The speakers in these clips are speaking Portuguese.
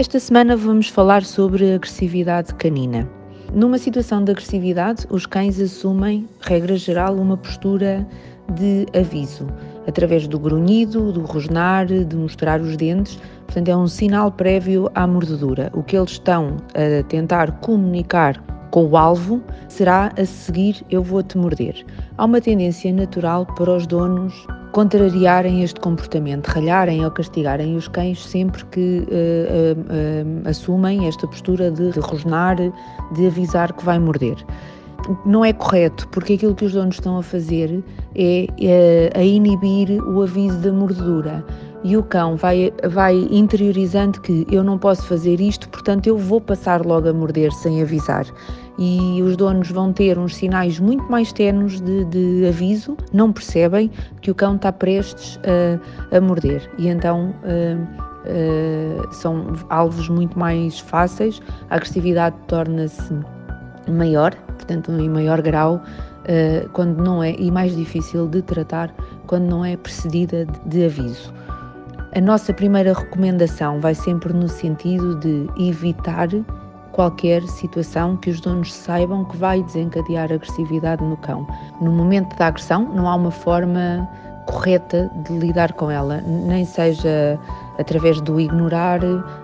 Esta semana vamos falar sobre agressividade canina. Numa situação de agressividade, os cães assumem, regra geral, uma postura de aviso, através do grunhido, do rosnar, de mostrar os dentes. Portanto, é um sinal prévio à mordedura. O que eles estão a tentar comunicar com o alvo será a seguir eu vou-te morder. Há uma tendência natural para os donos contrariarem este comportamento, ralharem ou castigarem os cães sempre que uh, uh, uh, assumem esta postura de, rosnar, de avisar que vai morder. Não é correto, porque aquilo que os donos estão a fazer é, é a inibir o aviso da mordedura e o cão vai, vai interiorizando que eu não posso fazer isto, portanto eu vou passar logo a morder sem avisar. E os donos vão ter uns sinais muito mais tenos de, de aviso, não percebem que o cão está prestes a, a morder. E então. Uh, Uh, são alvos muito mais fáceis, a agressividade torna-se maior, portanto, em maior grau, uh, quando não é, e mais difícil de tratar quando não é precedida de, de aviso. A nossa primeira recomendação vai sempre no sentido de evitar qualquer situação que os donos saibam que vai desencadear agressividade no cão. No momento da agressão, não há uma forma correta de lidar com ela, nem seja através do ignorar,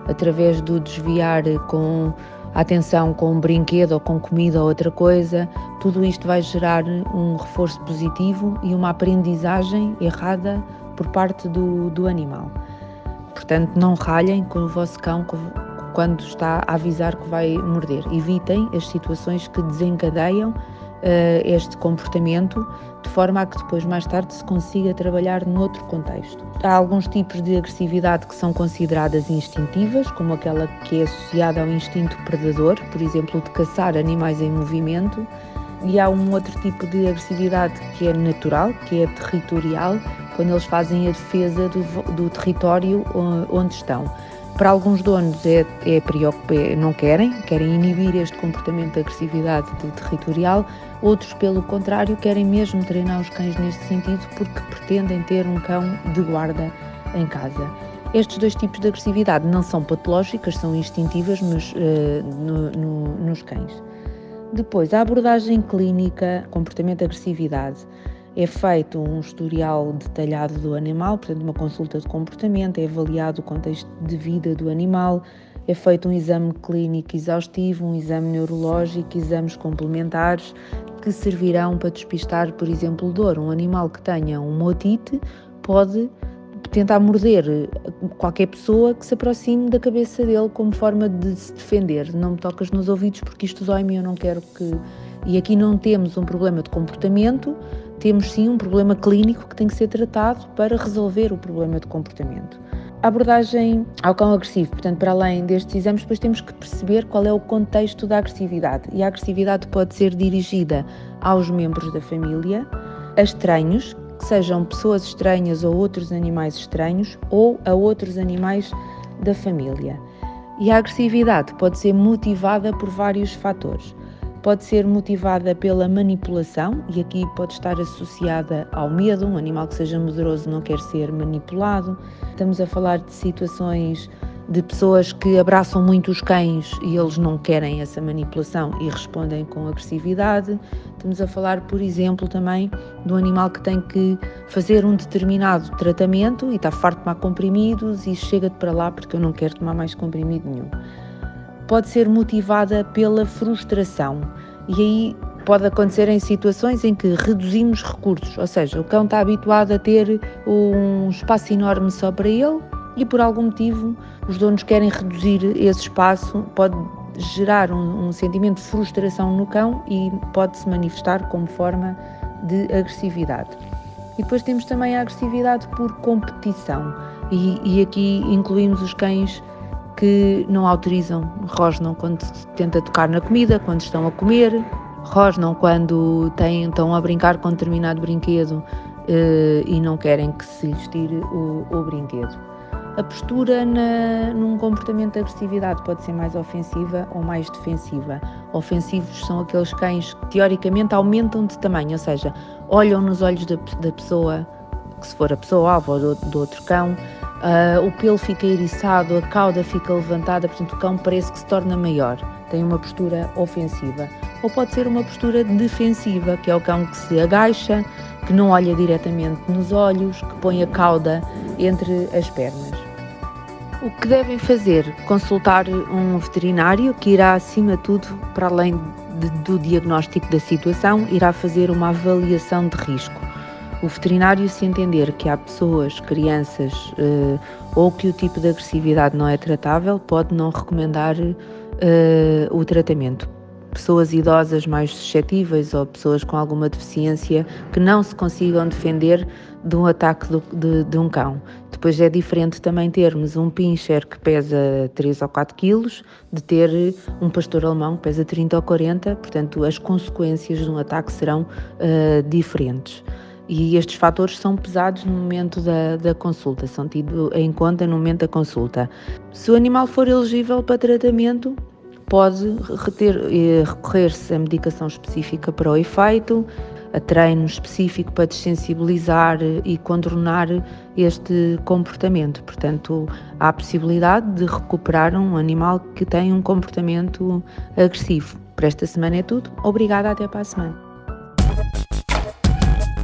através do desviar com atenção com um brinquedo ou com comida ou outra coisa, tudo isto vai gerar um reforço positivo e uma aprendizagem errada por parte do, do animal. Portanto, não ralhem com o vosso cão quando está a avisar que vai morder. Evitem as situações que desencadeiam uh, este comportamento de forma a que depois, mais tarde, se consiga trabalhar noutro contexto. Há alguns tipos de agressividade que são consideradas instintivas, como aquela que é associada ao instinto predador, por exemplo, de caçar animais em movimento, e há um outro tipo de agressividade que é natural, que é territorial, quando eles fazem a defesa do, do território onde estão. Para alguns donos é, é, é, não querem, querem inibir este comportamento de agressividade de territorial, outros, pelo contrário, querem mesmo treinar os cães neste sentido porque pretendem ter um cão de guarda em casa. Estes dois tipos de agressividade não são patológicas, são instintivas mas, uh, no, no, nos cães. Depois, a abordagem clínica, comportamento de agressividade é feito um historial detalhado do animal, portanto, uma consulta de comportamento, é avaliado o contexto de vida do animal, é feito um exame clínico exaustivo, um exame neurológico, exames complementares que servirão para despistar, por exemplo, dor. Um animal que tenha uma otite pode tentar morder qualquer pessoa que se aproxime da cabeça dele como forma de se defender. Não me tocas nos ouvidos porque isto dói-me eu não quero que. E aqui não temos um problema de comportamento, temos sim um problema clínico que tem que ser tratado para resolver o problema de comportamento. A abordagem ao cão agressivo, portanto, para além destes exames, depois temos que perceber qual é o contexto da agressividade. E a agressividade pode ser dirigida aos membros da família, a estranhos, que sejam pessoas estranhas ou outros animais estranhos, ou a outros animais da família. E a agressividade pode ser motivada por vários fatores pode ser motivada pela manipulação e aqui pode estar associada ao medo. Um animal que seja medroso não quer ser manipulado. Estamos a falar de situações de pessoas que abraçam muito os cães e eles não querem essa manipulação e respondem com agressividade. Estamos a falar, por exemplo, também de um animal que tem que fazer um determinado tratamento e está farto de tomar comprimidos e chega-te para lá porque eu não quero tomar mais comprimido nenhum pode ser motivada pela frustração. E aí pode acontecer em situações em que reduzimos recursos, ou seja, o cão está habituado a ter um espaço enorme só para ele e por algum motivo os donos querem reduzir esse espaço, pode gerar um, um sentimento de frustração no cão e pode se manifestar como forma de agressividade. E depois temos também a agressividade por competição, e, e aqui incluímos os cães que não autorizam, rosnam quando se tenta tocar na comida, quando estão a comer, rosnam quando têm, estão a brincar com determinado brinquedo eh, e não querem que se lhes tire o, o brinquedo. A postura na, num comportamento de agressividade pode ser mais ofensiva ou mais defensiva. Ofensivos são aqueles cães que teoricamente aumentam de tamanho, ou seja, olham nos olhos da, da pessoa, que se for a pessoa alvo ou do, do outro cão, uh, o pelo fica eriçado, a cauda fica levantada, portanto o cão parece que se torna maior, tem uma postura ofensiva. Ou pode ser uma postura defensiva, que é o cão que se agacha, que não olha diretamente nos olhos, que põe a cauda entre as pernas. O que devem fazer? Consultar um veterinário que irá, acima de tudo, para além de, do diagnóstico da situação, irá fazer uma avaliação de risco. O veterinário, se entender que há pessoas, crianças eh, ou que o tipo de agressividade não é tratável, pode não recomendar eh, o tratamento. Pessoas idosas mais suscetíveis ou pessoas com alguma deficiência que não se consigam defender de um ataque do, de, de, um cão. Depois é diferente também termos um pincher que pesa 3 ou 4 quilos de ter um pastor alemão que pesa 30 ou 40, portanto as consequências de um ataque serão uh, diferentes. E estes fatores são pesados no momento da, da consulta, são tidos em conta no momento da consulta. Se o animal for elegível para tratamento, pode eh, recorrer-se a medicação específica para o efeito, a treino específico para desensibilizar e contornar este comportamento. Portanto, há a possibilidade de recuperar um animal que tem um comportamento agressivo. Para esta semana é tudo. Obrigada, até para a semana.